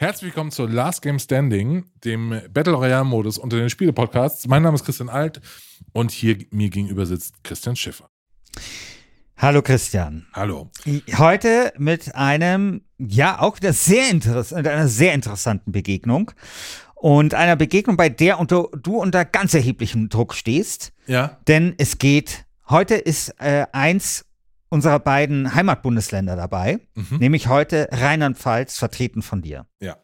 Herzlich willkommen zu Last Game Standing, dem Battle Royale Modus unter den Spiele-Podcasts. Mein Name ist Christian Alt und hier mir gegenüber sitzt Christian Schiffer. Hallo Christian. Hallo. Heute mit einem, ja, auch wieder sehr interessant, einer sehr interessanten Begegnung. Und einer Begegnung, bei der unter, du unter ganz erheblichem Druck stehst. Ja. Denn es geht, heute ist äh, eins unserer beiden Heimatbundesländer dabei, Mhm. nämlich heute Rheinland-Pfalz, vertreten von dir. Ja.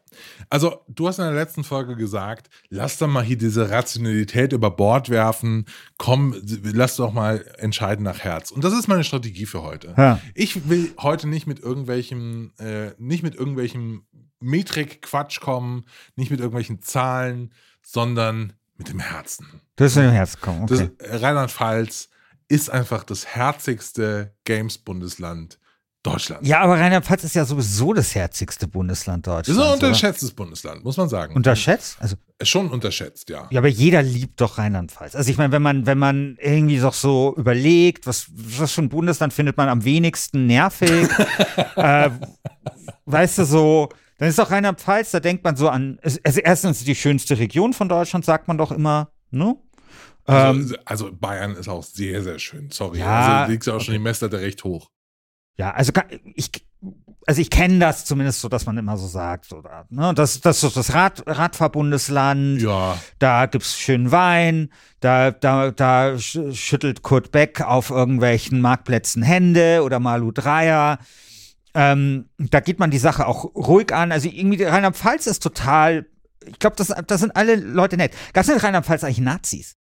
Also, du hast in der letzten Folge gesagt, lass doch mal hier diese Rationalität über Bord werfen. Komm, lass doch mal entscheiden nach Herz. Und das ist meine Strategie für heute. Ja. Ich will heute nicht mit irgendwelchem, äh, nicht mit irgendwelchem Metrik-Quatsch kommen, nicht mit irgendwelchen Zahlen, sondern mit dem Herzen. Du hast in dem Herz gekommen. Okay. Rheinland-Pfalz ist einfach das herzigste Games-Bundesland Deutschlands. ja, aber Rheinland-Pfalz ist ja sowieso das herzigste Bundesland Das Deutschlands. ist ein oder? unterschätztes Bundesland, muss man sagen. Unterschätzt? Also Schon unterschätzt, ja. Ja, aber jeder liebt doch Rheinland-Pfalz. Also ich meine, wenn man, wenn man irgendwie doch so überlegt, was, was für ein Bundesland findet man am wenigsten nervig, äh, weißt du, so, dann ist doch Rheinland-Pfalz, da denkt man so an, also erstens die schönste Region von Deutschland, sagt man doch immer, ne? Ähm, Also, also Bayern ist auch sehr, sehr schön. Sorry. Ja, also liegt ja auch schon die Messlatte recht hoch. ja, also ich, also ich kenne das zumindest so, dass man immer so sagt, oder, ne? Das, das ist das Rad, Radfahrbundesland. Ja, da gibt's schönen Wein, da, da, da sch- schüttelt Kurt Beck auf irgendwelchen Marktplätzen Hände oder Malu Dreier. Ähm, da geht man die Sache auch ruhig an. Also irgendwie Rheinland-Pfalz ist total, ich glaube, das, das sind alle Leute nett. Gab es in Rheinland-Pfalz eigentlich Nazis?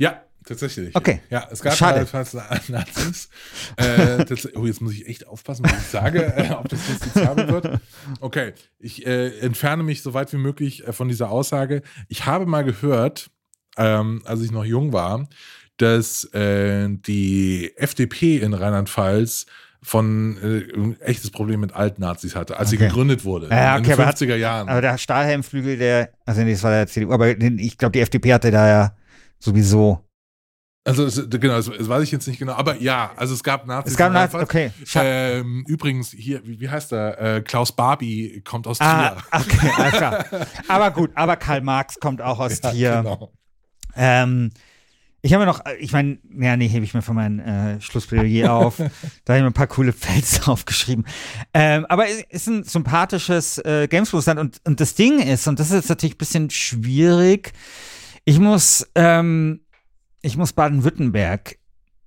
Ja, tatsächlich. Okay. Ja, es gab Schade. jedenfalls Nazis. äh, oh, jetzt muss ich echt aufpassen, was ich sage, äh, ob das justiziabel wird. Okay, ich äh, entferne mich so weit wie möglich äh, von dieser Aussage. Ich habe mal gehört, ähm, als ich noch jung war, dass äh, die FDP in Rheinland-Pfalz von äh, ein echtes Problem mit Altnazis hatte, als sie Okay. gegründet wurde Ja, in okay, den aber hat- 50er Jahren. Aber der Stahlhelmflügel, der, also nee, das war der CDU, aber den, ich glaube, die FDP hatte da ja sowieso. Also es, genau, das, das weiß ich jetzt nicht genau, aber ja, also es gab Nazis. Es gab Nazis, okay. Ähm, übrigens, hier, wie, wie heißt er? Äh, Klaus Barbie kommt aus ah, Trier. okay, alles klar. Aber gut, aber Karl Marx kommt auch aus Ja, Trier. genau. Ähm, ich habe noch, ich meine, ja, nee, hebe ich mir von meinem äh, Schlussplädoyer auf. da habe ich mir ein paar coole Fels aufgeschrieben. Ähm, aber es ist ein sympathisches äh, Gamesbewusstsein und, und das Ding ist, und das ist jetzt natürlich ein bisschen schwierig, ich muss, ähm, ich muss Baden-Württemberg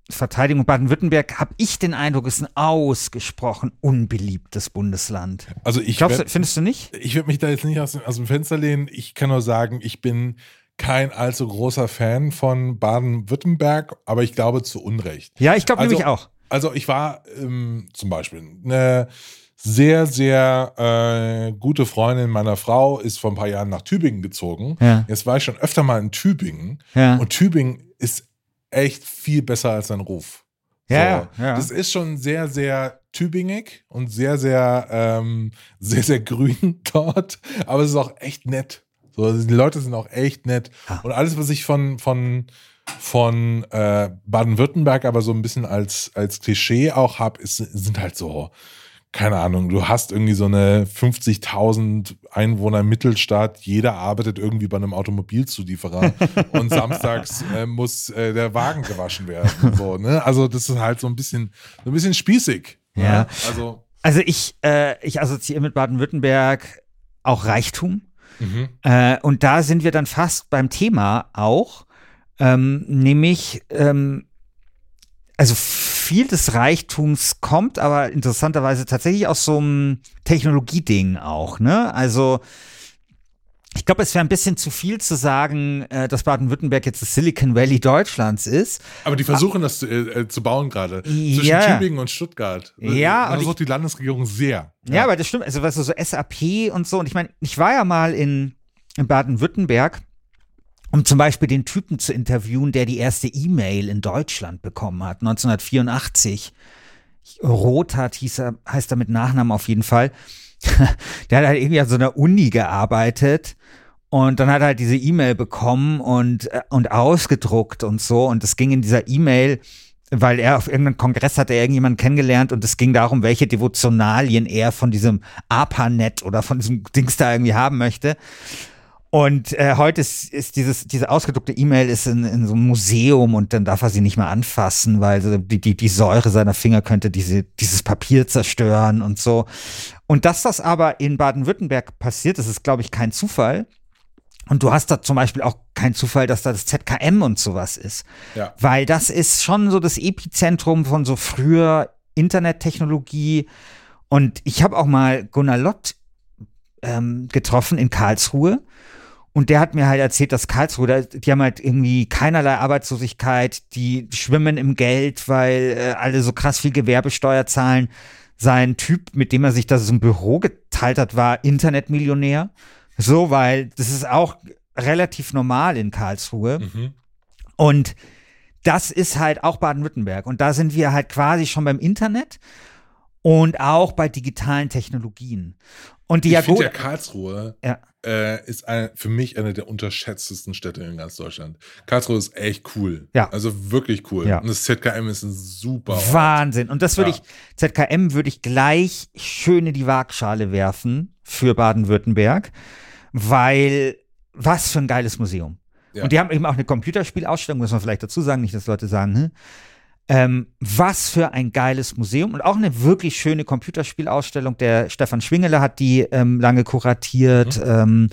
verteidigen. Und Baden-Württemberg, habe ich den Eindruck, ist ein ausgesprochen unbeliebtes Bundesland. Also ich Glaubst du, werde findest du nicht? werd mich da jetzt nicht aus, dem- aus dem Fenster lehnen. Ich kann nur sagen, ich bin kein allzu großer Fan von Baden-Württemberg, aber ich glaube zu Unrecht. Ja, ich glaube Also- nämlich auch. Also ich war ähm, zum Beispiel eine sehr, sehr äh, gute Freundin meiner Frau ist vor ein paar Jahren nach Tübingen gezogen. Ja. Jetzt war ich schon öfter mal in Tübingen Ja. und Tübingen ist echt viel besser als sein Ruf. Ja, ja. Das ist schon sehr, sehr tübingig und sehr, sehr, ähm, sehr, sehr grün dort. Aber es ist auch echt nett. So, also die Leute sind auch echt nett. Ah. Und alles, was ich von, von, von äh, Baden-Württemberg aber so ein bisschen als, als Klischee auch habe, sind halt so, keine Ahnung, du hast irgendwie so eine 50.000 Einwohner Mittelstadt, jeder arbeitet irgendwie bei einem Automobilzulieferer und samstags äh, muss äh, der Wagen gewaschen werden. So, ne? Also das ist halt so ein bisschen, so ein bisschen spießig. ne? Ja. Also Also ich, äh, ich assoziiere mit Baden-Württemberg auch Reichtum. Mhm. Äh, und da sind wir dann fast beim Thema auch, ähm, nämlich, ähm, also viel des Reichtums kommt, aber interessanterweise tatsächlich aus so einem Technologieding auch, ne? Also ich glaube, es wäre ein bisschen zu viel zu sagen, äh, dass Baden-Württemberg jetzt das Silicon Valley Deutschlands ist. Aber die versuchen das zu, äh, zu bauen gerade. Zwischen Ja. Tübingen und Stuttgart. Ja, Das versucht die Landesregierung sehr. Ja, aber das stimmt. Also, weißt du, so SAP und so. Und ich meine, ich war ja mal in, in Baden-Württemberg, um zum Beispiel den Typen zu interviewen, der die erste E-Mail in Deutschland bekommen hat, 1984. Rothart hieß er, heißt er mit Nachnamen auf jeden Fall. der hat halt irgendwie an so einer Uni gearbeitet und dann hat er halt diese E-Mail bekommen und, äh, und ausgedruckt und so. Und es ging in dieser E-Mail, weil er auf irgendeinem Kongress hatte er irgendjemanden kennengelernt und es ging darum, welche Devotionalien er von diesem ARPANET oder von diesem Dings da irgendwie haben möchte. Und äh, heute ist, ist dieses, diese ausgedruckte E-Mail ist in, in so einem Museum und dann darf er sie nicht mehr anfassen, weil die, die, die Säure seiner Finger könnte diese, dieses Papier zerstören und so. Und dass das aber in Baden-Württemberg passiert, das ist, glaube ich, kein Zufall. Und du hast da zum Beispiel auch keinen Zufall, dass da das ZKM und sowas ist. Ja. Weil das ist schon so das Epizentrum von so früher Internettechnologie. Und ich habe auch mal Gunnar Lott ähm, getroffen in Karlsruhe. Und der hat mir halt erzählt, dass Karlsruhe, die haben halt irgendwie keinerlei Arbeitslosigkeit, die schwimmen im Geld, weil äh, alle so krass viel Gewerbesteuer zahlen. Sein Typ, mit dem er sich da so ein Büro geteilt hat, war Internetmillionär. So, weil das ist auch relativ normal in Karlsruhe. Mhm. Und das ist halt auch Baden-Württemberg. Und da sind wir halt quasi schon beim Internet und auch bei digitalen Technologien. Und die Ich finde Jagoda, ja Karlsruhe Ja. Äh, ist ein, für mich eine der unterschätztesten Städte in ganz Deutschland. Karlsruhe ist echt cool. Ja. Also wirklich cool. Ja. Und das ZKM ist ein super Ort. Wahnsinn. Und das würde Ja. ich, ZKM würde ich gleich schön in die Waagschale werfen für Baden-Württemberg, weil was für ein geiles Museum. Ja. Und die haben eben auch eine Computerspielausstellung, muss man vielleicht dazu sagen, nicht, dass Leute sagen, hm? Ähm, was für ein geiles Museum und auch eine wirklich schöne Computerspielausstellung. Der Stefan Schwingele hat die ähm, lange kuratiert. Mhm. Ähm,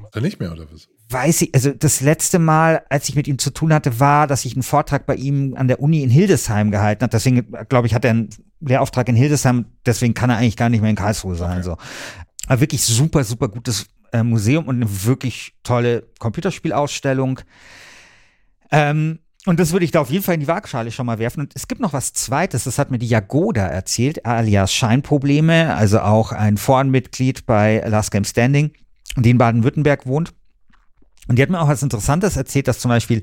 Macht er nicht mehr, oder was? weiß ich, also das letzte Mal, als ich mit ihm zu tun hatte, war, dass ich einen Vortrag bei ihm an der Uni in Hildesheim gehalten habe. Deswegen, glaube ich, hat er einen Lehrauftrag in Hildesheim, deswegen kann er eigentlich gar nicht mehr in Karlsruhe sein. Okay. So. Aber wirklich super, super gutes äh, Museum und eine wirklich tolle Computerspielausstellung. Ähm, und das würde ich da auf jeden Fall in die Waagschale schon mal werfen. Und es gibt noch was Zweites, das hat mir die Jagoda erzählt, alias Scheinprobleme, also auch ein Forenmitglied bei Last Game Standing, die in Baden-Württemberg wohnt. Und die hat mir auch was Interessantes erzählt, dass zum Beispiel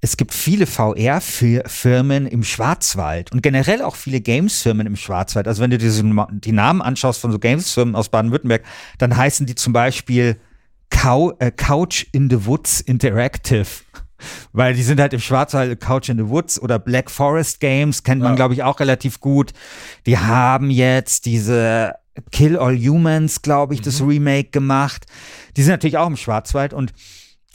es gibt viele VR-Firmen im Schwarzwald und generell auch viele Games-Firmen im Schwarzwald. Also wenn du dir die Namen anschaust von so Games-Firmen aus Baden-Württemberg, dann heißen die zum Beispiel äh, Couch in the Woods Interactive. Weil die sind halt im Schwarzwald Couch in the Woods oder Black Forest Games, kennt man, Ja. glaube ich, auch relativ gut. Die haben jetzt diese Kill All Humans, glaube ich, das Remake gemacht. Die sind natürlich auch im Schwarzwald und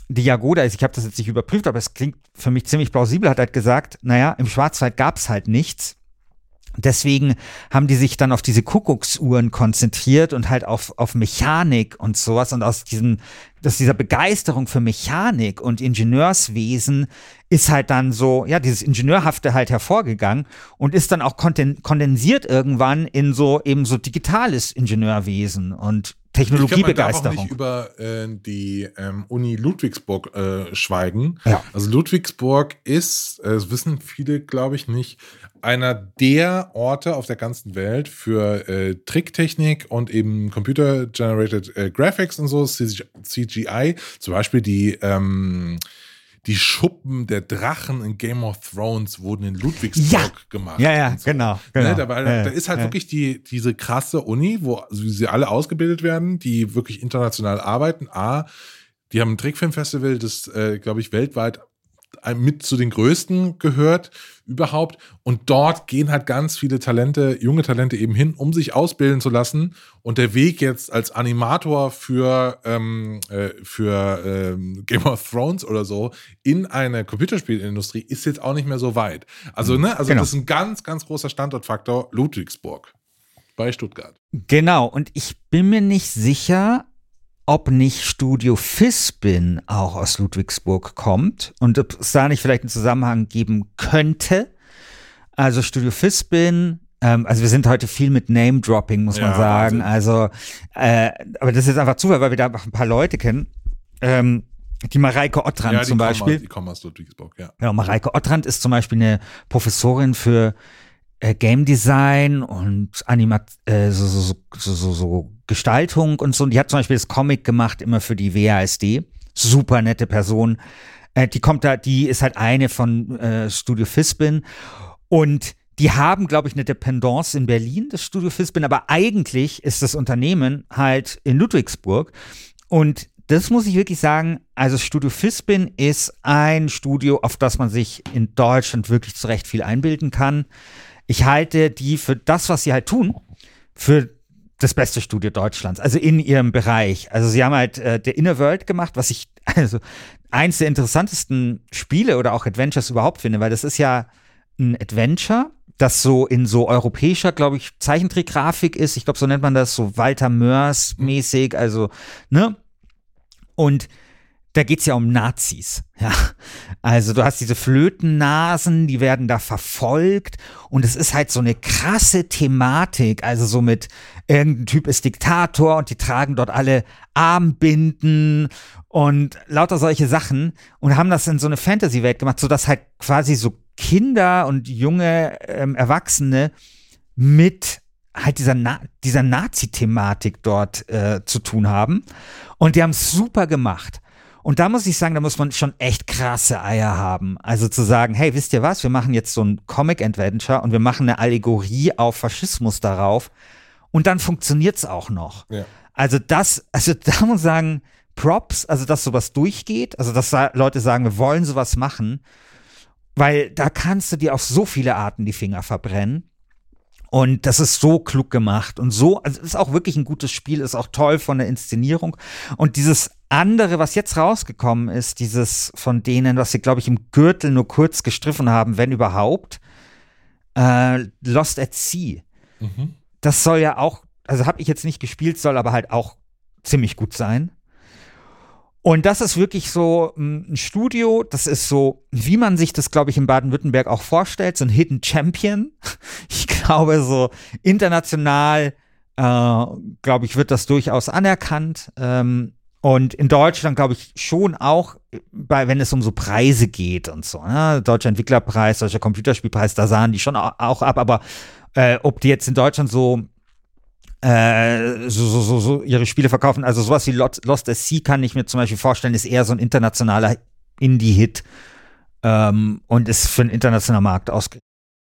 die Jagoda ist, ich habe das jetzt nicht überprüft, aber es klingt für mich ziemlich plausibel, hat halt gesagt, naja, im Schwarzwald gab es halt nichts. Deswegen haben die sich dann auf diese Kuckucksuhren konzentriert und halt auf, auf Mechanik und sowas. Und aus diesem, aus dieser Begeisterung für Mechanik und Ingenieurswesen ist halt dann so, ja, dieses Ingenieurhafte halt hervorgegangen und ist dann auch konden- kondensiert irgendwann in so eben so digitales Ingenieurwesen und Ich glaube, man Technologiebegeisterung. nicht über äh, die ähm, Uni Ludwigsburg äh, schweigen. Ja. Also Ludwigsburg ist, äh, das wissen viele, glaube ich, nicht, einer der Orte auf der ganzen Welt für äh, Tricktechnik und eben Computer-Generated äh, Graphics und so, CG CGI. Zum Beispiel die ähm, die Schuppen der Drachen in Game of Thrones wurden in Ludwigsburg Ja. gemacht. Ja, ja, so. genau, genau. Ne, da, weil, Ja, da ist halt ja. wirklich die, diese krasse Uni, wo sie alle ausgebildet werden, die wirklich international arbeiten. A, die haben ein Trickfilmfestival, das, äh, glaube ich, weltweit mit zu den größten gehört überhaupt. Und dort gehen halt ganz viele Talente, junge Talente eben hin, um sich ausbilden zu lassen. Und der Weg jetzt als Animator für, ähm, äh, für ähm, Game of Thrones oder so in eine Computerspielindustrie ist jetzt auch nicht mehr so weit. Also, ne, also Genau. das ist ein ganz, ganz großer Standortfaktor Ludwigsburg bei Stuttgart. Genau, und ich bin mir nicht sicher, ob nicht Studio Fispin auch aus Ludwigsburg kommt und ob es da nicht vielleicht einen Zusammenhang geben könnte. Also Studio Fispin, ähm, also wir sind heute viel mit Name-Dropping, muss man Ja, sagen. Wahnsinn. Also, äh, aber das ist jetzt einfach Zufall, weil wir da einfach ein paar Leute kennen. Ähm, die Mareike Ottrand ja, die zum kommen Beispiel. Aus, die kommen aus Ludwigsburg, ja. Genau, Mareike Ottrand ist zum Beispiel eine Professorin für äh, Game Design und Animat äh, so, so, so, so, so Gestaltung und so. Und die hat zum Beispiel das Comic gemacht, immer für die WASD. Super nette Person. Äh, die kommt da, die ist halt eine von äh, Studio Fispin. Und die haben, glaube ich, eine Dependance in Berlin, das Studio Fispin, aber eigentlich ist das Unternehmen halt in Ludwigsburg. Und das muss ich wirklich sagen, also Studio Fispin ist ein Studio, auf das man sich in Deutschland wirklich zu Recht viel einbilden kann. Ich halte die für das, was sie halt tun, für das beste Studio Deutschlands, also in ihrem Bereich. Also sie haben halt äh, der Inner World gemacht, was ich also eins der interessantesten Spiele oder auch Adventures überhaupt finde, weil das ist ja ein Adventure, das so in so europäischer, glaube ich, Zeichentrickgrafik ist. Ich glaube, so nennt man das, so Walter Mörs mäßig, also, ne? Und da geht's ja um Nazis. Ja. Also du hast diese Flötennasen, die werden da verfolgt und es ist halt so eine krasse Thematik. Also so mit irgendein Typ ist Diktator und die tragen dort alle Armbinden und lauter solche Sachen und haben das in so eine Fantasy-Welt gemacht, sodass halt quasi so Kinder und junge ähm, Erwachsene mit halt dieser, Na dieser Nazi-Thematik dort äh, zu tun haben. Und die haben es super gemacht. Und da muss ich sagen, da muss man schon echt krasse Eier haben. Also zu sagen, hey, wisst ihr was, wir machen jetzt so ein Comic-Adventure und wir machen eine Allegorie auf Faschismus darauf. Und dann funktioniert's auch noch. Ja. Also das, also da muss ich sagen, Props, also dass sowas durchgeht, also dass Leute sagen, wir wollen sowas machen, weil da kannst du dir auf so viele Arten die Finger verbrennen. Und das ist so klug gemacht und so, also es ist auch wirklich ein gutes Spiel, ist auch toll von der Inszenierung. Und dieses andere, was jetzt rausgekommen ist, dieses von denen, was sie, glaube ich, im Gürtel nur kurz gestriffen haben, wenn überhaupt, äh, Lost at Sea. Mhm. Das soll ja auch, also habe ich jetzt nicht gespielt, soll aber halt auch ziemlich gut sein. Und das ist wirklich so mm, ein Studio, das ist so, wie man sich das, glaube ich, in Baden-Württemberg auch vorstellt, so ein Hidden Champion. Ich glaube, so international, äh, glaube ich, wird das durchaus anerkannt. Ähm, und in Deutschland, glaube ich, schon auch, bei, wenn es um so Preise geht und so. Ne? Deutscher Entwicklerpreis, Deutscher Computerspielpreis, da sahen die schon au- auch ab. Aber äh, ob die jetzt in Deutschland so äh, so, so, so, so ihre Spiele verkaufen. Also sowas wie Lost at Sea kann ich mir zum Beispiel vorstellen, ist eher so ein internationaler Indie-Hit ähm, und ist für einen internationalen Markt ausgerichtet.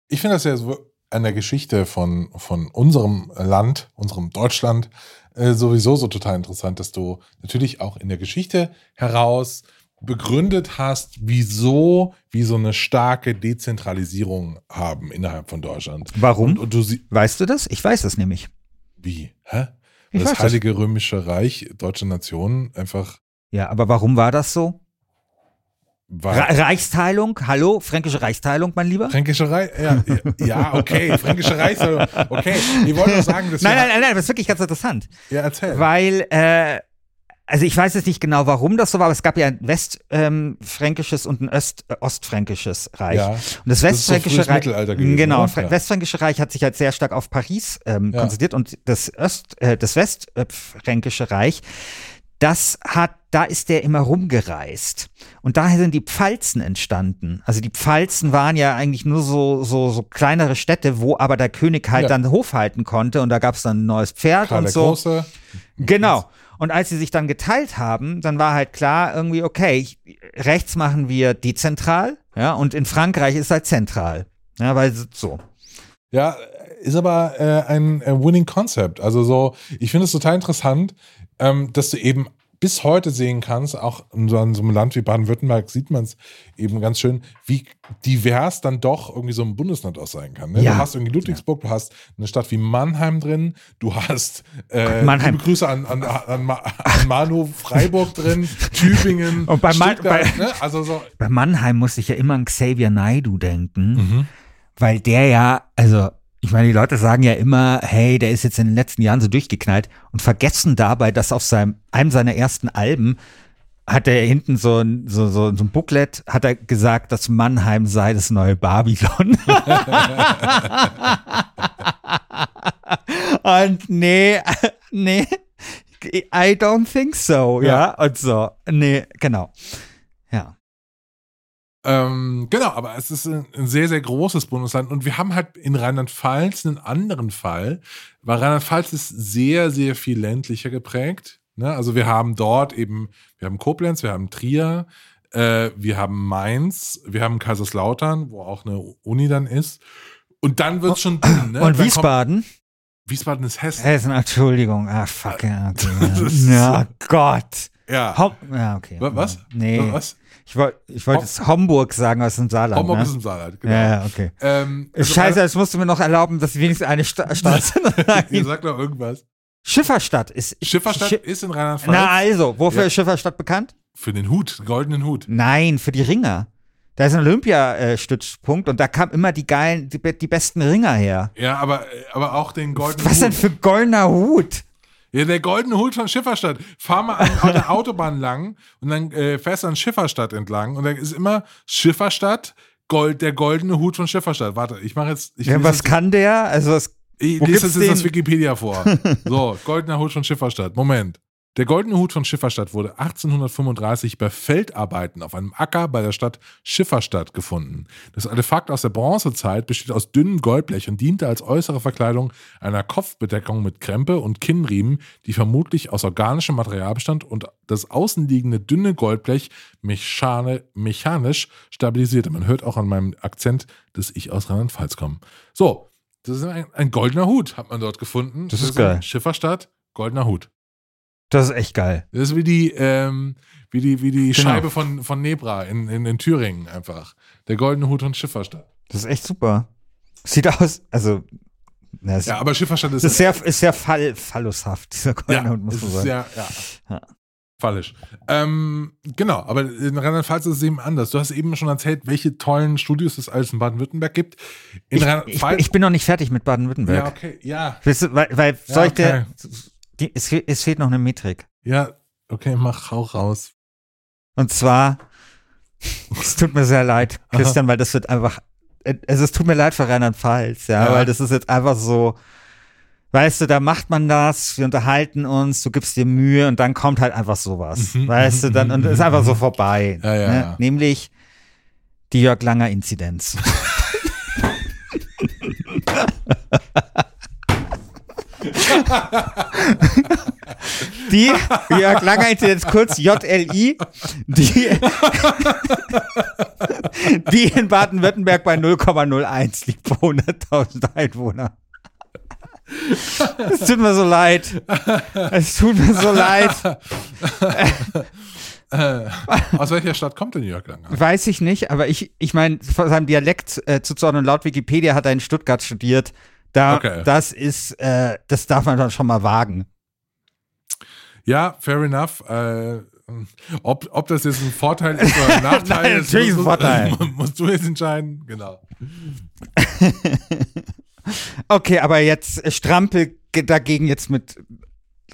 Ich finde das ja so an der Geschichte von, von unserem Land, unserem Deutschland, äh, sowieso so total interessant, dass du natürlich auch in der Geschichte heraus begründet hast, wieso wir so eine starke Dezentralisierung haben innerhalb von Deutschland. Warum? Und, und du Weißt du das? Ich weiß es nämlich. wie? Hä? Das weiß das. Heilige Römische Reich, deutsche Nation, einfach Ja, aber warum war das so? Reichsteilung, hallo, fränkische Reichsteilung, mein Lieber? Fränkische Reich, ja, ja, okay, Fränkische Reich, okay. Ich wollte nur sagen, dass Nein, nein, nein, nein, das ist wirklich ganz interessant. Ja, erzähl. Weil, äh, also ich weiß jetzt nicht genau, warum das so war, aber es gab ja ein westfränkisches und ein Öst, äh, ostfränkisches Reich. Ja. Und das Das ist so westfränkische Reich, gewesen, genau? Fra- Ja. westfränkische Reich hat sich halt sehr stark auf Paris ähm, Ja. konzentriert und das Öst, äh, das westfränkische Reich, das hat, da ist der immer rumgereist. Und daher sind die Pfalzen entstanden. Also die Pfalzen waren ja eigentlich nur so, so, so kleinere Städte, wo aber der König halt Ja. dann Hof halten konnte und da gab es dann ein neues Pferd Karl und so. Große. Genau. Und als sie sich dann geteilt haben, dann war halt klar irgendwie, okay, ich, rechts machen wir dezentral, ja, und in Frankreich ist halt zentral. Ja, weil so. Ja, ist aber äh, ein äh, Winning Concept. Also so, ich finde es total interessant, ähm, dass du eben bis heute sehen kannst, auch in so, in so einem Land wie Baden-Württemberg sieht man es eben ganz schön, wie divers dann doch irgendwie so ein Bundesland auch sein kann. Ne? Ja. Du hast irgendwie Ludwigsburg, du hast eine Stadt wie Mannheim drin, du hast äh, Mannheim. liebe Grüße an, an, an, an Manu Freiburg drin, Tübingen, Und bei Stuttgart, bei- ne? also so. Bei Mannheim musste ich ja immer an Xavier Naidu denken, Mhm. weil der ja, also Ich meine, die Leute sagen ja immer, hey, der ist jetzt in den letzten Jahren so durchgeknallt und vergessen dabei, dass auf seinem, einem seiner ersten Alben hat er hinten so ein, so, so, so ein Booklet, hat er gesagt, dass Mannheim sei das neue Babylon. und nee, nee, I don't think so, ja, Ja. und so, nee, genau, ja. Ähm, genau, aber es ist ein, ein sehr, sehr großes Bundesland und wir haben halt in Rheinland-Pfalz einen anderen Fall, weil Rheinland-Pfalz ist sehr, sehr viel ländlicher geprägt. Ne? Also wir haben dort eben, wir haben Koblenz, wir haben Trier, äh, wir haben Mainz, wir haben Kaiserslautern, wo auch eine Uni dann ist. Und dann wird es schon dünn. Ne? Und Dann Wiesbaden? Wiesbaden ist Hessen. Hessen, Entschuldigung, ah, fuck, ja, okay, ja Gott. Ja. Hom ja, okay. Wa- was? Nee. Was? Ich wollte ich wollt Hom- jetzt Homburg sagen aus dem Saarland. Homburg ne? ist im Saarland, genau. Ja, okay. Ähm, also Scheiße, jetzt musst du mir noch erlauben, dass wenigstens eine Sta Stadt Ihr sagt doch irgendwas. Schifferstadt ist. Schifferstadt Schi ist in Rheinland-Pfalz. Na also, wofür Ja. ist Schifferstadt bekannt? Für den Hut, den goldenen Hut. Nein, für die Ringer. Da ist ein Olympiastützpunkt und da kamen immer die geilen, die, die besten Ringer her. Ja, aber, aber auch den goldenen Was denn Hut. für goldener Hut? Ja, der goldene Hut von Schifferstadt. Fahr mal an, an der Autobahn lang und dann äh, fährst du an Schifferstadt entlang und dann ist immer Schifferstadt, Gold, der goldene Hut von Schifferstadt. Warte, ich mache jetzt. Ich Ja, was jetzt- kann der? Also was, Ich Wo lese das jetzt den? Wikipedia vor. So, goldener Hut von Schifferstadt. Moment. Der goldene Hut von Schifferstadt wurde 1835 bei Feldarbeiten auf einem Acker bei der Stadt Schifferstadt gefunden. Das Artefakt aus der Bronzezeit besteht aus dünnem Goldblech und diente als äußere Verkleidung einer Kopfbedeckung mit Krempe und Kinnriemen, die vermutlich aus organischem Material bestand und das außenliegende dünne Goldblech mechanisch stabilisierte. Man hört auch an meinem Akzent, dass ich aus Rheinland-Pfalz komme. So, das ist ein, ein goldener Hut, hat man dort gefunden. Das ist ein geil. Schifferstadt, goldener Hut. Das ist echt geil. Das ist wie die, ähm, wie die, wie die Genau. Scheibe von, von Nebra in, in, in Thüringen einfach. Der goldene Hut von Schifferstadt. Das ist echt super. Sieht aus, also, na, Ja, aber Schifferstadt ist, das ist sehr, ist sehr fall, fallushaft, dieser goldene ja, Hut, muss man sagen. sehr, ja. Ja. Fallisch. Ähm, genau, aber in Rheinland-Pfalz ist es eben anders. Du hast eben schon erzählt, welche tollen Studios es alles in Baden-Württemberg gibt. In Ich, ich, ich bin noch nicht fertig mit Baden-Württemberg. ja, okay, ja. Weißt du, weil, weil Ja, soll ich dir, okay. Die, es, es fehlt noch eine Metrik. Ja, okay, mach auch raus. Und zwar, es tut mir sehr leid, Christian, weil das wird einfach, also es tut mir leid für Rheinland-Pfalz, ja, Ja. weil das ist jetzt einfach so, weißt du, da macht man das, wir unterhalten uns, du gibst dir Mühe und dann kommt halt einfach sowas, Mhm, weißt du, dann, und es ist einfach so vorbei. Ja, ja, ne? Nämlich die Jörg Langer Inzidenz. Die Jörg Langer Inzidenz, kurz JLI, die, die in Baden-Württemberg bei 0,01 liegt pro 100.000 Einwohner. Es tut mir so leid. Es tut mir so leid. Äh, aus welcher Stadt kommt denn Jörg Langer? Weiß ich nicht, aber ich, ich meine, von seinem Dialekt äh, zuzuordnen, laut Wikipedia hat er in Stuttgart studiert. Da, Okay. das ist, äh, das darf man dann schon mal wagen. Ja, fair enough. Äh, ob, ob das jetzt ein Vorteil ist oder ein Nachteil Nein, ist, natürlich ein musst, Vorteil. musst du jetzt entscheiden. Genau. Okay, aber jetzt äh, strampel ge- dagegen jetzt mit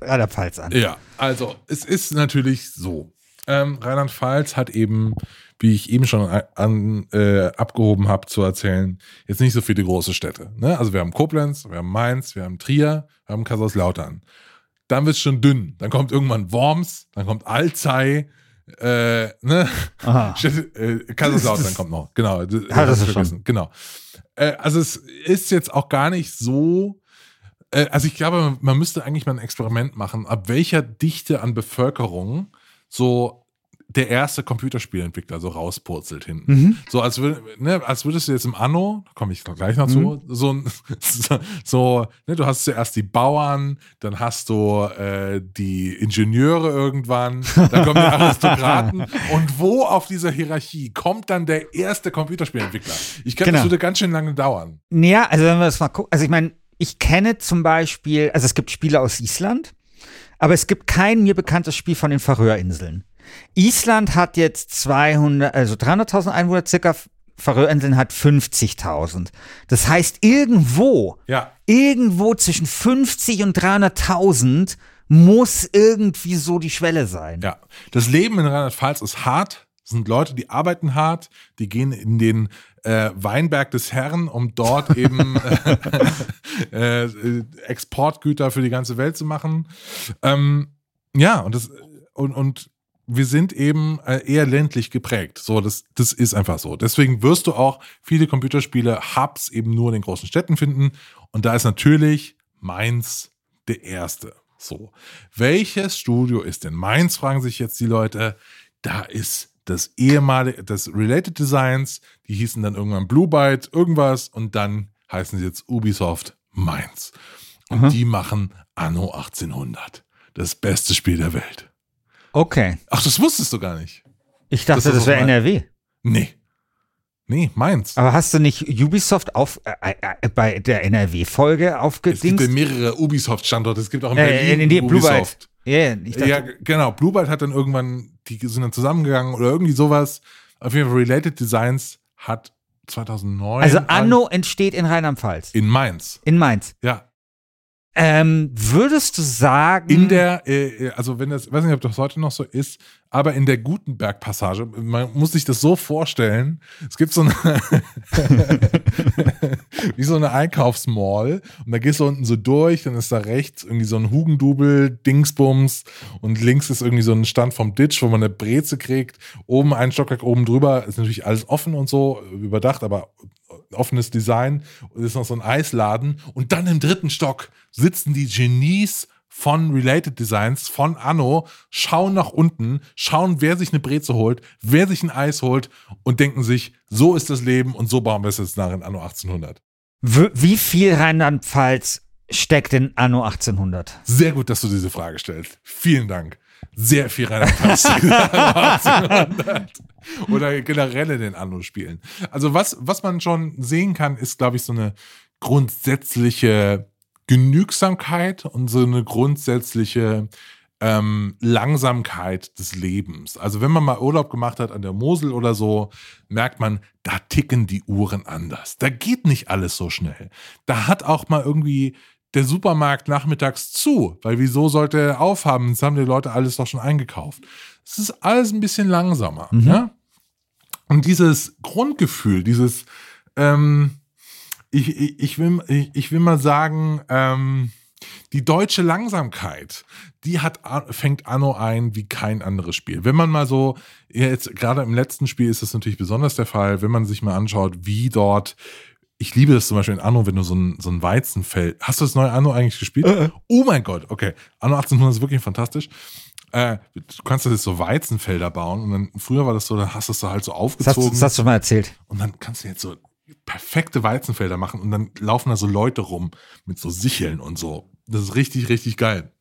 Rheinland-Pfalz an. Ja, also es ist natürlich so. Ähm, Rheinland-Pfalz hat eben, wie ich eben schon an, äh, abgehoben habe zu erzählen, jetzt nicht so viele große Städte. Ne? Also wir haben Koblenz, wir haben Mainz, wir haben Trier, wir haben Kaiserslautern. Dann wird es schon dünn. Dann kommt irgendwann Worms, dann kommt Alzey, äh, ne? Aha. Äh, Kaiserslautern kommt noch, genau. Das, Ja, das ist vergessen. Genau. Äh, also es ist jetzt auch gar nicht so. Äh, also ich glaube, man müsste eigentlich mal ein Experiment machen, ab welcher Dichte an Bevölkerung so der erste Computerspielentwickler so rauspurzelt hinten. Mhm. So als, würd, ne, als würdest du jetzt im Anno, da komme ich gleich noch zu, so, ein- so, so ne, du hast zuerst die Bauern, dann hast du äh, die Ingenieure irgendwann, dann kommen die Aristokraten und wo auf dieser Hierarchie kommt dann der erste Computerspielentwickler? Ich glaube, Genau. das würde ganz schön lange dauern. Ja, also wenn wir das mal gucken, also ich meine, ich kenne zum Beispiel, also es gibt Spiele aus Island, aber es gibt kein mir bekanntes Spiel von den Färöerinseln. Island hat jetzt 200, also 300.000 Einwohner, circa Färöerinseln hat 50.000. Das heißt, irgendwo, Ja. irgendwo zwischen 50 und 300.000 muss irgendwie so die Schwelle sein. Ja, das Leben in Rheinland-Pfalz ist hart. Es sind Leute, die arbeiten hart, die gehen in den äh, Weinberg des Herrn, um dort eben äh, äh, Exportgüter für die ganze Welt zu machen. Ähm, ja, und das und, und wir sind eben äh, eher ländlich geprägt. So, das, das ist einfach so. Deswegen wirst du auch viele Computerspiele Hubs eben nur in den großen Städten finden. Und da ist natürlich Mainz der erste. So. Welches Studio ist denn Mainz, fragen sich jetzt die Leute. Da ist das ehemalige, das Related Designs, die hießen dann irgendwann Blue Byte, irgendwas, und dann heißen sie jetzt Ubisoft Mainz. Und die machen Anno 1800. Das beste Spiel der Welt. Okay. Ach, das wusstest du gar nicht. Ich dachte, Das das, wäre NRW. Nee. Nee, Mainz. Aber hast du nicht Ubisoft auf, äh, äh, bei der NRW-Folge Es gibt aufgedingst? mehrere Ubisoft-Standorte. Es gibt auch in Äh, Berlin in, in, Blue Byte. Ubisoft. Dachte, Ja, genau. Blue Byte hat dann irgendwann, die sind dann zusammengegangen oder irgendwie sowas. Auf jeden Fall Related Designs hat 2009 also an- Anno entsteht in Rheinland-Pfalz. in Mainz. In Mainz. Ja. Ähm, würdest du sagen. In der, äh, also wenn das, weiß nicht, ob das heute noch so ist, aber in der Gutenberg-Passage, man muss sich das so vorstellen, es gibt so eine, wie so eine Einkaufsmall und da gehst du unten so durch, dann ist da rechts irgendwie so ein Hugendubel, Dingsbums und links ist irgendwie so ein Stand vom Ditch, wo man eine Breze kriegt, oben ein Stockwerk oben drüber, ist natürlich alles offen und so, überdacht, aber offenes Design und ist noch so ein Eisladen und dann im dritten Stock sitzen die Genies von Related Designs, von Anno, schauen nach unten, schauen, wer sich eine Breze holt, wer sich ein Eis holt und denken sich, so ist das Leben und so bauen wir es jetzt nach in Anno 1800. w- wie viel Rheinland-Pfalz steckt in Anno 1800? Sehr gut, dass du diese Frage stellst. Vielen Dank. Sehr viel 1800. Oder generell in den Anno-Spielen. Also was, was man schon sehen kann, ist, glaube ich, so eine grundsätzliche Genügsamkeit und so eine grundsätzliche ähm, Langsamkeit des Lebens. Also wenn man mal Urlaub gemacht hat an der Mosel oder so, merkt man, da ticken die Uhren anders. Da geht nicht alles so schnell. Da hat auch mal irgendwie der Supermarkt nachmittags zu, weil wieso sollte er aufhaben? Das haben die Leute alles doch schon eingekauft. Es ist alles ein bisschen langsamer. Ja? Und dieses Grundgefühl, dieses, ähm, ich, ich, ich, will, ich, ich will mal sagen, ähm, die deutsche Langsamkeit, die hat, fängt Anno ein wie kein anderes Spiel. Wenn man mal so, jetzt gerade im letzten Spiel ist das natürlich besonders der Fall, wenn man sich mal anschaut, wie dort, ich liebe das zum Beispiel in Anno, wenn du so ein, so ein Weizenfeld, hast du das neue Anno eigentlich gespielt? Oh mein Gott, okay. Anno 1800 ist wirklich fantastisch. Äh, du kannst jetzt so Weizenfelder bauen und dann, früher war das so, dann hast du es so halt so Das hast, aufgezogen. das hast du schon mal erzählt. Und dann kannst du jetzt so perfekte Weizenfelder machen und dann laufen da so Leute rum mit so Sicheln und so. Das ist richtig, richtig geil.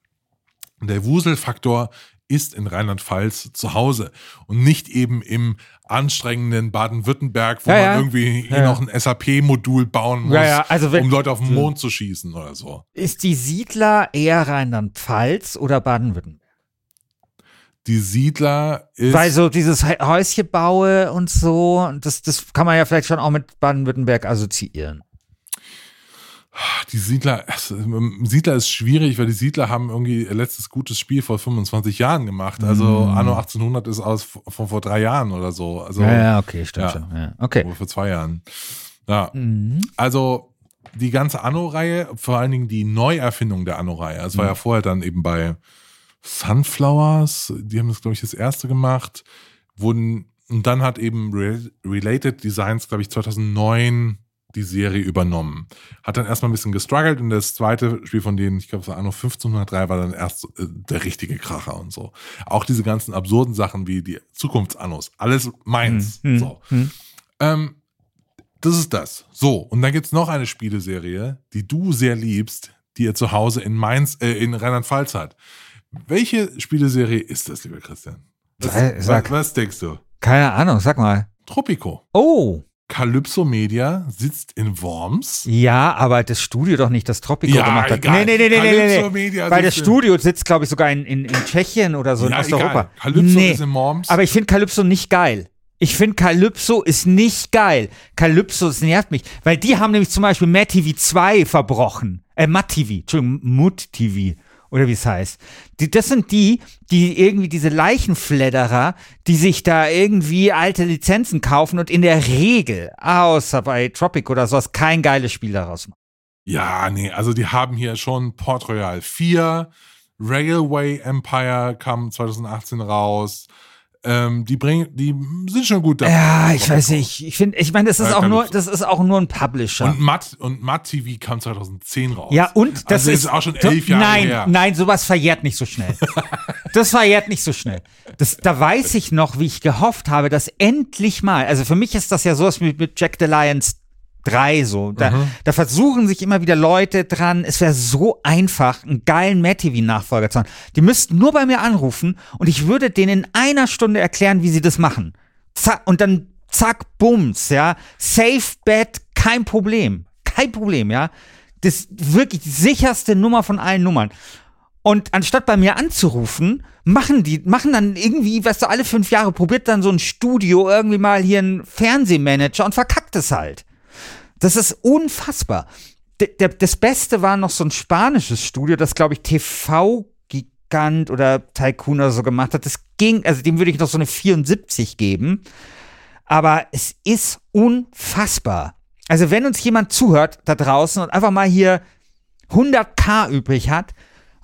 Und der Wuselfaktor ist in Rheinland-Pfalz zu Hause und nicht eben im anstrengenden Baden-Württemberg, wo Ja, man ja. irgendwie hier Ja, noch ein SAP-Modul bauen muss, also um Leute auf den Mond zu schießen oder so. Ist die Siedler eher Rheinland-Pfalz oder Baden-Württemberg? Die Siedler ist Weil so dieses Hä- Häuschebaue und so, das, das kann man ja vielleicht schon auch mit Baden-Württemberg assoziieren. Die Siedler, also, ähm, Siedler ist schwierig, weil die Siedler haben irgendwie ihr letztes gutes Spiel vor 25 Jahren gemacht. Also Anno 1800 ist aus von vor drei Jahren oder so. Also ja, ja, okay, stimmt Ja. schon. Ja. Okay. vor zwei Jahren. Ja, Mhm. also die ganze Anno-Reihe, vor allen Dingen die Neuerfindung der Anno-Reihe. Es war Mhm. ja vorher dann eben bei Sunflowers, die haben das, glaube ich, das erste gemacht. Wurden, und dann hat eben Re Related Designs, glaube ich, 2009 die Serie übernommen. Hat dann erstmal ein bisschen gestruggelt und das zweite Spiel von denen, ich glaube, es war Anno 1503, war dann erst äh, der richtige Kracher und so. Auch diese ganzen absurden Sachen wie die Zukunftsannos, alles meins. Hm, So. hm. Ähm, das ist das. So, und dann gibt's noch eine Spieleserie, die du sehr liebst, die ihr zu Hause in Mainz, äh, in Rheinland-Pfalz hat. Welche Spieleserie ist das, lieber Christian? Was, Sag- sag. was, was denkst du? Keine Ahnung, sag mal. Tropico. Oh, Calypso Media sitzt in Worms. ja, aber das Studio doch nicht das Tropico Ja, gemacht hat. egal. Nee, nee, nee, nee, nee, Calypso nee. Media Weil das Studio sitzt, glaube ich, sogar in, in, in Tschechien oder so in Ja, Osteuropa. Calypso nee. ist in Worms. Aber ich finde Calypso nicht geil. Ich finde Calypso ist nicht geil. Calypso, das nervt mich, weil die haben nämlich zum Beispiel Mad TV 2 verbrochen. Äh, Matt TV, Entschuldigung, Mut TV oder wie es heißt. Die, das sind die, die irgendwie diese Leichenfledderer, die sich da irgendwie alte Lizenzen kaufen und in der Regel, außer bei Tropic oder sowas, kein geiles Spiel daraus machen. Ja, nee, also die haben hier schon Port Royal 4, Railway Empire kam 2018 raus. Ähm, die bringen, die sind schon gut dabei. Ja, ich weiß nicht. Ich finde, ich meine, das ist Ja, auch nur, das ist auch nur ein Publisher. Und Matt und Matt TV kam 2010 raus. Ja, und das also ist, ist auch schon elf Jahre nein, her. Nein, sowas verjährt nicht so schnell. das verjährt nicht so schnell. Das, da weiß ich noch, wie ich gehofft habe, dass endlich mal, also für mich ist das ja sowas mit, mit Jack the Lions 3 so. Da, Mhm. da versuchen sich immer wieder Leute dran. Es wäre so einfach, einen geilen Matt TV-Nachfolger zu haben. Die müssten nur bei mir anrufen und ich würde denen in einer Stunde erklären, wie sie das machen. Zack, und dann zack, bums, ja. Safe Bet, kein Problem. Kein Problem, ja. Das ist wirklich die sicherste Nummer von allen Nummern. Und anstatt bei mir anzurufen, machen die, machen dann irgendwie, weißt du, alle fünf Jahre probiert dann so ein Studio irgendwie mal hier einen Fernsehmanager und verkackt es halt. Das ist unfassbar. D das Beste war noch so ein spanisches Studio, das, glaube ich, TV-Gigant oder Tycoon oder so gemacht hat. Das ging, also dem würde ich noch so eine 74 geben. Aber es ist unfassbar. Also, wenn uns jemand zuhört da draußen und einfach mal hier 100k übrig hat,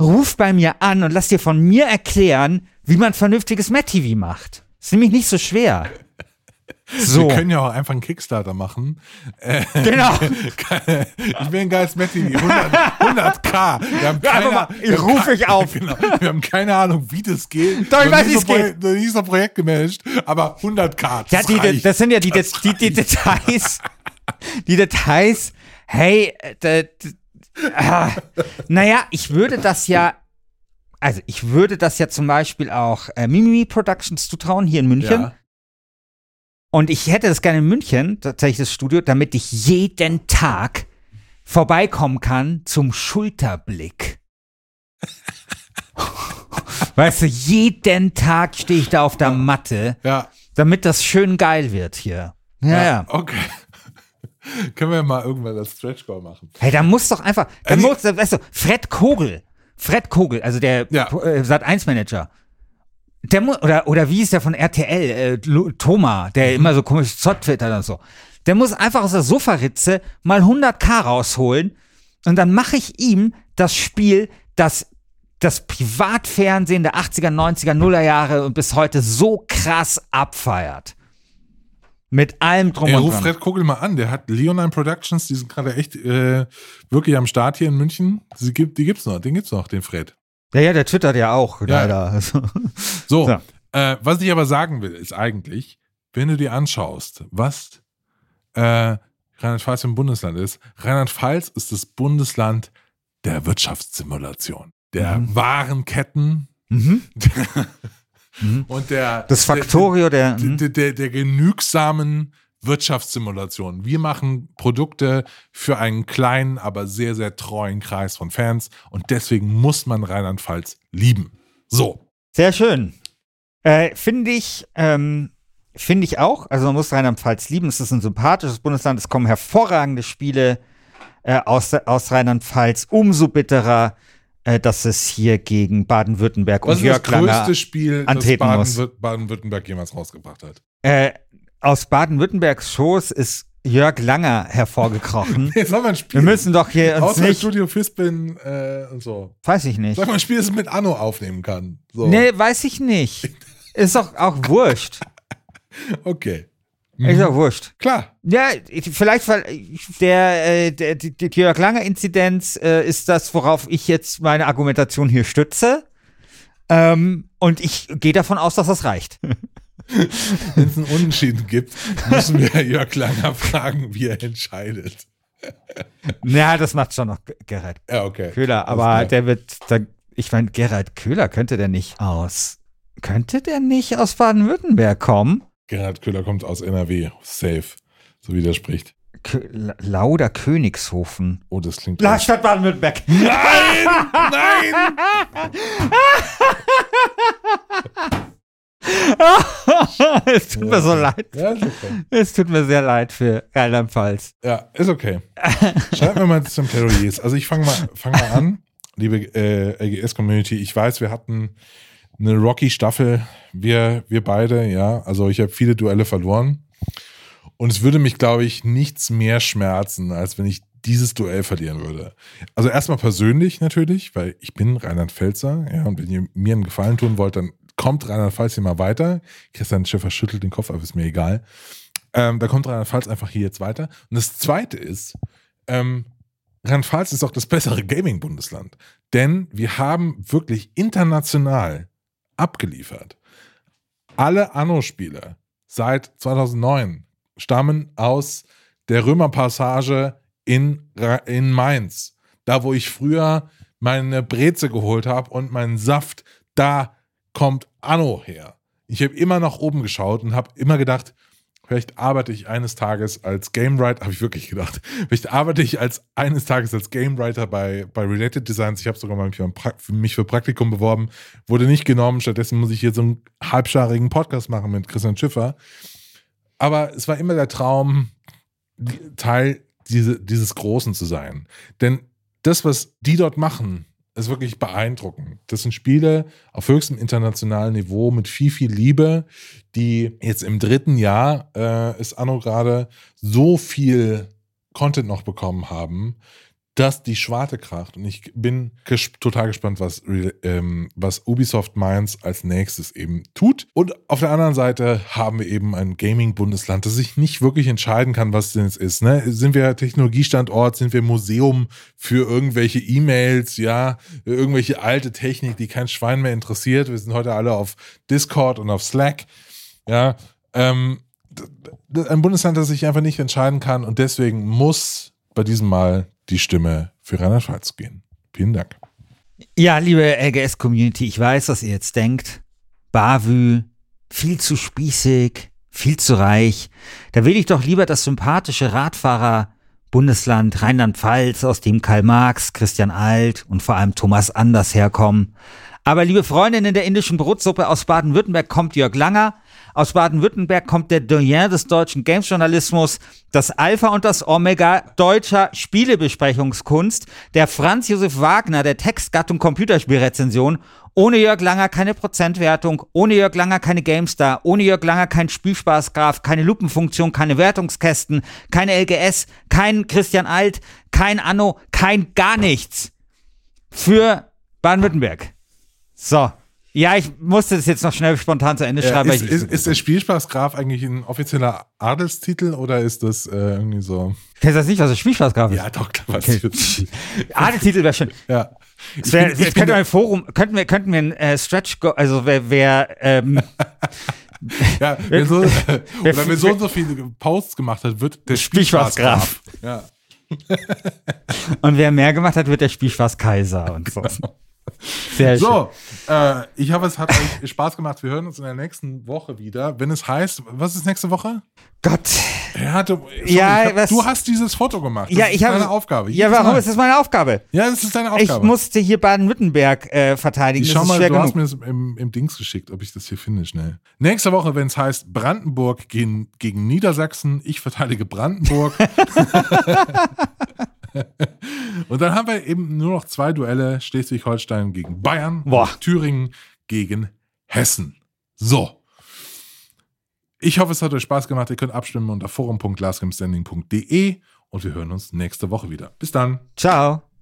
ruf bei mir an und lass dir von mir erklären, wie man vernünftiges Matt-TV macht. Ist nämlich nicht so schwer. So, Wir können ja auch einfach einen Kickstarter machen. Äh, genau. ich will ein geiles TV, 100, 100k. Wir haben Ja, keine, mal, wir haben ruf ich auf. Genau, wir haben keine Ahnung, wie das geht. Doch, ich weiß, wie es geht. Noch nie so ein Projekt gemanagt, aber 100k. Ja, Das die, reicht. das sind ja die, Das die, die Details. Die Details. Hey, äh, ah, naja, ich würde das ja, also ich würde das ja zum Beispiel auch äh, Mimimi Productions zutrauen hier in München. Ja. Und ich hätte das gerne in München, tatsächlich das Studio, damit ich jeden Tag vorbeikommen kann zum Schulterblick. weißt du, jeden Tag stehe ich da auf der Matte, Ja, damit das schön geil wird hier. Ja, ja. Okay. Können wir mal irgendwann das Stretch Goal machen? Hey, da muss doch einfach, da Also- muss, weißt du, Fred Kogel, Fred Kogel, also der Ja. äh, Sat1-Manager, der muss, oder, oder wie ist der von RTL, äh, Thomas, der Mhm. immer so komisch Zott twittert und so. Der muss einfach aus der Sofaritze mal 100k rausholen und dann mache ich ihm das Spiel, das das Privatfernsehen der 80er, 90er, Nuller Jahre und bis heute so krass abfeiert. Mit allem drum Ey, und ruf dran. Fred Kogel mal an, der hat Leonine Productions, die sind gerade echt äh, wirklich am Start hier in München. Die, gibt, die gibt's noch, den gibt's noch, den Fred. Ja, ja, der twittert ja auch, Ja. leider. Also, So, Ja. äh, was ich aber sagen will, ist eigentlich, wenn du dir anschaust, was äh, Rheinland-Pfalz für ein Bundesland ist, Rheinland-Pfalz ist das Bundesland der Wirtschaftssimulation, der Mhm. Warenketten mhm. und der Das Factorio der. der, mhm. der, der, der genügsamen Wirtschaftssimulation. Wir machen Produkte für einen kleinen, aber sehr, sehr treuen Kreis von Fans und deswegen muss man Rheinland-Pfalz lieben. So. Sehr schön. Äh, Finde ich, ähm, finde ich auch. Also man muss Rheinland-Pfalz lieben. Es ist ein sympathisches Bundesland. Es kommen hervorragende Spiele äh, aus, aus Rheinland-Pfalz. Umso bitterer, äh, dass es hier gegen Baden-Württemberg und ist das Jörg Langer größte Spiel, das antreten muss. Baden- Baden-Württemberg jemals rausgebracht hat? äh, aus Baden-Württembergs Schoß ist Jörg Langer hervorgekrochen. Jetzt haben wir ein Spiel. Wir müssen doch hier uns nicht, Studio Fispin äh, und so. weiß ich nicht. Sag mal ein Spiel, das man mit Anno aufnehmen kann. So. Nee, weiß ich nicht. Ist doch auch wurscht. Okay. Ist doch wurscht. Klar. Ja, ich- vielleicht, weil der, äh, der, die, die Jörg Langer Inzidenz äh, ist das, worauf ich jetzt meine Argumentation hier stütze. Ähm, und ich gehe davon aus, dass das reicht. Wenn es einen Unentschieden gibt, müssen wir Jörg Langer fragen, wie er entscheidet. Ja, das macht schon noch Gerhard Ja, okay. Köhler, aber der wird, da, ich meine, Gerhard Köhler könnte der nicht aus, könnte der nicht aus Baden-Württemberg kommen? Gerhard Köhler kommt aus NRW. Safe. So wie der spricht. Kö La- Lauder Königshofen. Oh, das klingt. La Stadt Baden-Württemberg. Nein! Nein! es tut mir so leid. Ja, okay. Es tut mir sehr leid für Rheinland-Pfalz. Ja, ist okay. Schreibt mir mal zum Plädoyers. Also ich fange mal, fang mal an, liebe äh, LGS-Community. Ich weiß, wir hatten eine Rocky-Staffel, wir, wir beide, ja. Also ich habe viele Duelle verloren. Und es würde mich, glaube ich, nichts mehr schmerzen, als wenn ich dieses Duell verlieren würde. Also erstmal persönlich natürlich, weil ich bin Rheinland-Pfälzer, ja, und wenn ihr mir einen Gefallen tun wollt, dann kommt Rheinland-Pfalz hier mal weiter. Christian Schiffer schüttelt den Kopf, aber ist mir egal. Ähm, da kommt Rheinland-Pfalz einfach hier jetzt weiter. Und das Zweite ist, ähm, Rheinland-Pfalz ist auch das bessere Gaming-Bundesland. Denn wir haben wirklich international abgeliefert. Alle Anno-Spiele seit 2009 stammen aus der Römerpassage in, in Mainz. Da, wo ich früher meine Breze geholt habe und meinen Saft, da kommt Anno her. Ich habe immer nach oben geschaut und habe immer gedacht, vielleicht arbeite ich eines Tages als Game Writer, habe ich wirklich gedacht, vielleicht arbeite ich als eines Tages als Game Writer bei, bei Related Designs. Ich habe sogar mal mich für, Praktikum beworben, wurde nicht genommen. Stattdessen muss ich hier so einen halbscharigen Podcast machen mit Christian Schiffer. Aber es war immer der Traum, Teil diese, dieses Großen zu sein. Denn das, was die dort machen, ist wirklich beeindruckend. Das sind Spiele auf höchstem internationalen Niveau mit viel, viel Liebe, die jetzt im dritten Jahr äh, ist Anno gerade so viel Content noch bekommen haben, dass die Schwarte kracht. Und ich bin ges total gespannt, was, ähm, was Ubisoft Mainz als nächstes eben tut. Und auf der anderen Seite haben wir eben ein Gaming-Bundesland, das sich nicht wirklich entscheiden kann, was denn es ist. Ne? Sind wir Technologiestandort, sind wir Museum für irgendwelche E-Mails, ja, irgendwelche alte Technik, die kein Schwein mehr interessiert. Wir sind heute alle auf Discord und auf Slack. Ja, ähm, ein Bundesland, das sich einfach nicht entscheiden kann und deswegen muss bei diesem Mal die Stimme für Rheinland-Pfalz gehen. Vielen Dank. Ja, liebe LGS-Community, ich weiß, was ihr jetzt denkt. Bavü, viel zu spießig, viel zu reich. Da will ich doch lieber das sympathische Radfahrer-Bundesland Rheinland-Pfalz, aus dem Karl Marx, Christian Alt und vor allem Thomas Anders herkommen. Aber liebe Freundinnen der indischen Brotsuppe, aus Baden-Württemberg kommt Jörg Langer. Aus Baden-Württemberg kommt der Doyen des deutschen Games-Journalismus, das Alpha und das Omega deutscher Spielebesprechungskunst, der Franz Josef Wagner der Textgattung Computerspielrezension. Ohne Jörg Langer keine Prozentwertung, ohne Jörg Langer keine GameStar, ohne Jörg Langer kein Spielspaßgraph, keine Lupenfunktion, keine Wertungskästen, keine LGS, kein Christian Alt, kein Anno, kein gar nichts. Für Baden-Württemberg. So. Ja, ich musste das jetzt noch schnell spontan zu Ende schreiben. weil ist, ich ist, ist der Spielspaßgraf eigentlich ein offizieller Adelstitel oder ist das äh, irgendwie so? Kennst du das nicht, was der Spielspaßgraf ist? Ja, doch, klar, okay. Adelstitel wäre schön. Ja. Es wär, Ich bin- ich könnte ein Forum, könnten wir, könnten wir ein äh, Stretch, also wer, wer ähm, Ja, wenn so, wenn so und so viele Posts gemacht hat, wird der Spielspaßgraf. Ja. und wer mehr gemacht hat, wird der Spielspaß Kaiser und so. Sehr schön. So, äh, ich hoffe, es hat euch Spaß gemacht. Wir hören uns in der nächsten Woche wieder. Wenn es heißt, was ist nächste Woche? Gott. Du, sorry, Ja, ich hab, was- du hast dieses Foto gemacht. Das Ja, ist ich habe deine Aufgabe. Ja, warum Mal. ist das meine Aufgabe? Ja, das ist deine Ich Aufgabe. musste hier Baden-Württemberg äh, verteidigen. Ich das schau mal, du hast genug. mir das im, im Dings geschickt, ob ich das hier finde, schnell. Nächste Woche, wenn es heißt Brandenburg gegen, gegen Niedersachsen, ich verteidige Brandenburg. Und dann haben wir eben nur noch zwei Duelle: Schleswig-Holstein gegen Bayern, Boah. und Thüringen gegen Hessen. So. Ich hoffe, es hat euch Spaß gemacht. Ihr könnt abstimmen unter forum.lastgamestanding.de und wir hören uns nächste Woche wieder. Bis dann. Ciao.